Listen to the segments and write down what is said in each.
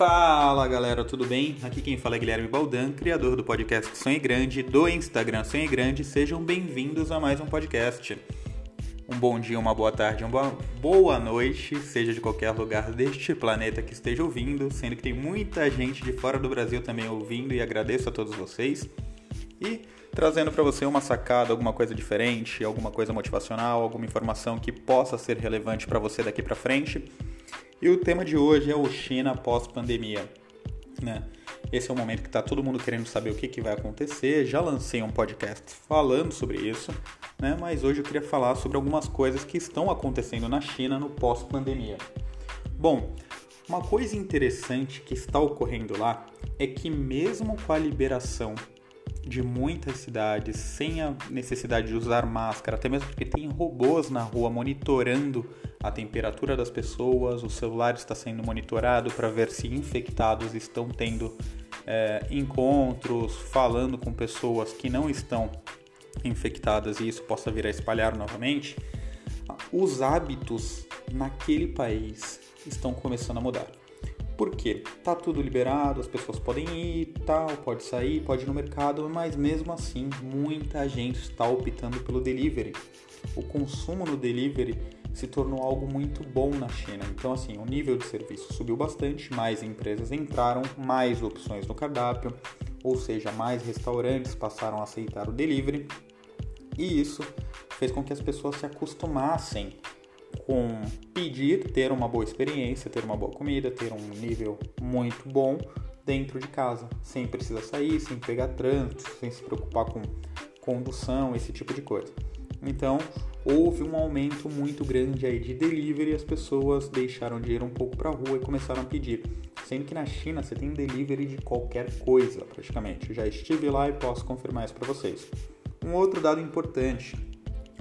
Fala galera, tudo bem? Aqui quem fala é Guilherme Baldan, criador do podcast Sonhe Grande, do Instagram Sonhe Grande. Sejam bem-vindos a mais um podcast. Um bom dia, uma boa tarde, uma boa noite, seja de qualquer lugar deste planeta que esteja ouvindo, sendo que tem muita gente de fora do Brasil também ouvindo e agradeço a todos vocês. E trazendo para você uma sacada, alguma coisa diferente, alguma coisa motivacional, alguma informação que possa ser relevante para você daqui para frente. E o tema de hoje é o China pós-pandemia. Né? Esse é o momento que está todo mundo querendo saber o que, que vai acontecer. Já lancei um podcast falando sobre isso, né? mas hoje eu queria falar sobre algumas coisas que estão acontecendo na China no pós-pandemia. Bom, uma coisa interessante que está ocorrendo lá é que, mesmo com a liberação de muitas cidades sem a necessidade de usar máscara, até mesmo porque tem robôs na rua monitorando a temperatura das pessoas, o celular está sendo monitorado para ver se infectados estão tendo é, encontros, falando com pessoas que não estão infectadas e isso possa vir a espalhar novamente. Os hábitos naquele país estão começando a mudar. Por quê? Tá tudo liberado, as pessoas podem ir, tal, pode sair, pode ir no mercado, mas mesmo assim muita gente está optando pelo delivery. O consumo no delivery se tornou algo muito bom na China. Então, assim, o nível de serviço subiu bastante, mais empresas entraram, mais opções no cardápio, ou seja, mais restaurantes passaram a aceitar o delivery. E isso fez com que as pessoas se acostumassem com pedir, ter uma boa experiência, ter uma boa comida, ter um nível muito bom dentro de casa, sem precisar sair, sem pegar trânsito, sem se preocupar com condução, esse tipo de coisa. Então, houve um aumento muito grande aí de delivery, as pessoas deixaram de ir um pouco para a rua e começaram a pedir. Sendo que na China você tem delivery de qualquer coisa, praticamente. Eu já estive lá e posso confirmar isso para vocês. Um outro dado importante: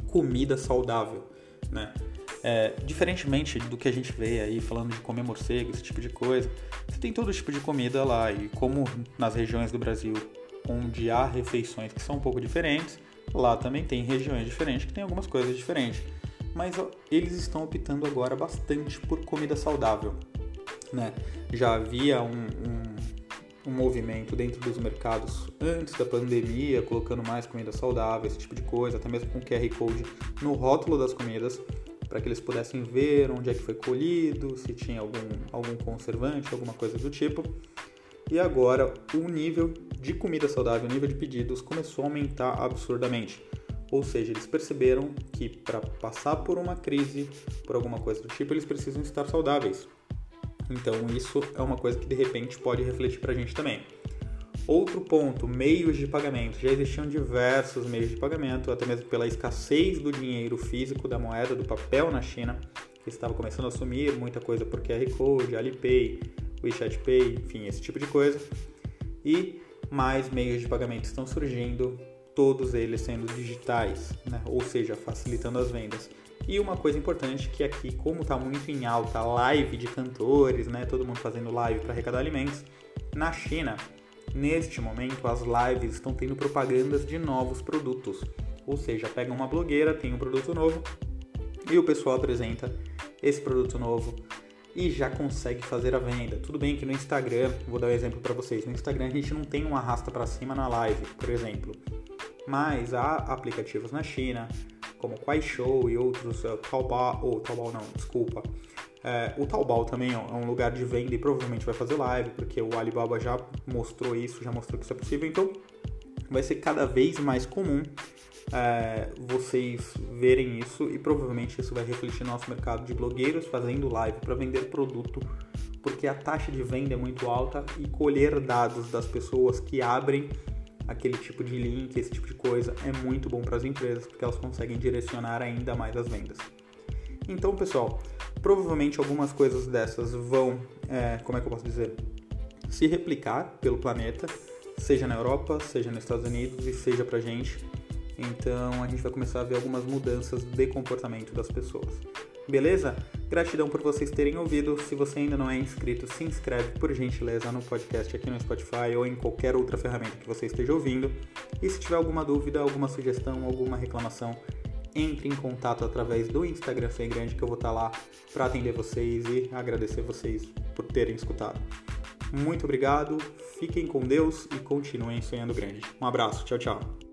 comida saudável, né? É, diferentemente do que a gente vê aí falando de comer morcego, esse tipo de coisa, você tem todo tipo de comida lá e como nas regiões do Brasil onde há refeições que são um pouco diferentes, lá também tem regiões diferentes que tem algumas coisas diferentes. Mas ó, eles estão optando agora bastante por comida saudável. Né? Já havia um, um, um movimento dentro dos mercados antes da pandemia, colocando mais comida saudável, esse tipo de coisa, até mesmo com QR Code no rótulo das comidas para que eles pudessem ver onde é que foi colhido, se tinha algum, algum conservante, alguma coisa do tipo. E agora o nível de comida saudável, o nível de pedidos começou a aumentar absurdamente. Ou seja, eles perceberam que para passar por uma crise, por alguma coisa do tipo, eles precisam estar saudáveis. Então isso é uma coisa que de repente pode refletir para a gente também. Outro ponto, meios de pagamento. Já existiam diversos meios de pagamento, até mesmo pela escassez do dinheiro físico, da moeda, do papel na China, que estava começando a assumir muita coisa por QR Code, Alipay, WeChat Pay, enfim, esse tipo de coisa. E mais meios de pagamento estão surgindo, todos eles sendo digitais, né? ou seja, facilitando as vendas. E uma coisa importante que aqui, como está muito em alta live de cantores, né? todo mundo fazendo live para arrecadar alimentos, na China Neste momento, as lives estão tendo propagandas de novos produtos. Ou seja, pega uma blogueira, tem um produto novo e o pessoal apresenta esse produto novo e já consegue fazer a venda. Tudo bem que no Instagram, vou dar um exemplo para vocês, no Instagram a gente não tem um arrasta para cima na live, por exemplo. Mas há aplicativos na China, como Kuaishou e outros, uh, Taobao, ou Taobao não, desculpa, é, o Taobao também é um lugar de venda e provavelmente vai fazer live, porque o Alibaba já mostrou isso, já mostrou que isso é possível. Então, vai ser cada vez mais comum é, vocês verem isso e provavelmente isso vai refletir no nosso mercado de blogueiros fazendo live para vender produto, porque a taxa de venda é muito alta e colher dados das pessoas que abrem aquele tipo de link, esse tipo de coisa é muito bom para as empresas, porque elas conseguem direcionar ainda mais as vendas. Então, pessoal, provavelmente algumas coisas dessas vão, é, como é que eu posso dizer, se replicar pelo planeta, seja na Europa, seja nos Estados Unidos e seja pra gente. Então a gente vai começar a ver algumas mudanças de comportamento das pessoas. Beleza? Gratidão por vocês terem ouvido. Se você ainda não é inscrito, se inscreve por gentileza no podcast aqui no Spotify ou em qualquer outra ferramenta que você esteja ouvindo. E se tiver alguma dúvida, alguma sugestão, alguma reclamação, entre em contato através do Instagram Sem Grande que eu vou estar lá para atender vocês e agradecer vocês por terem escutado. Muito obrigado, fiquem com Deus e continuem sonhando grande. Um abraço, tchau, tchau.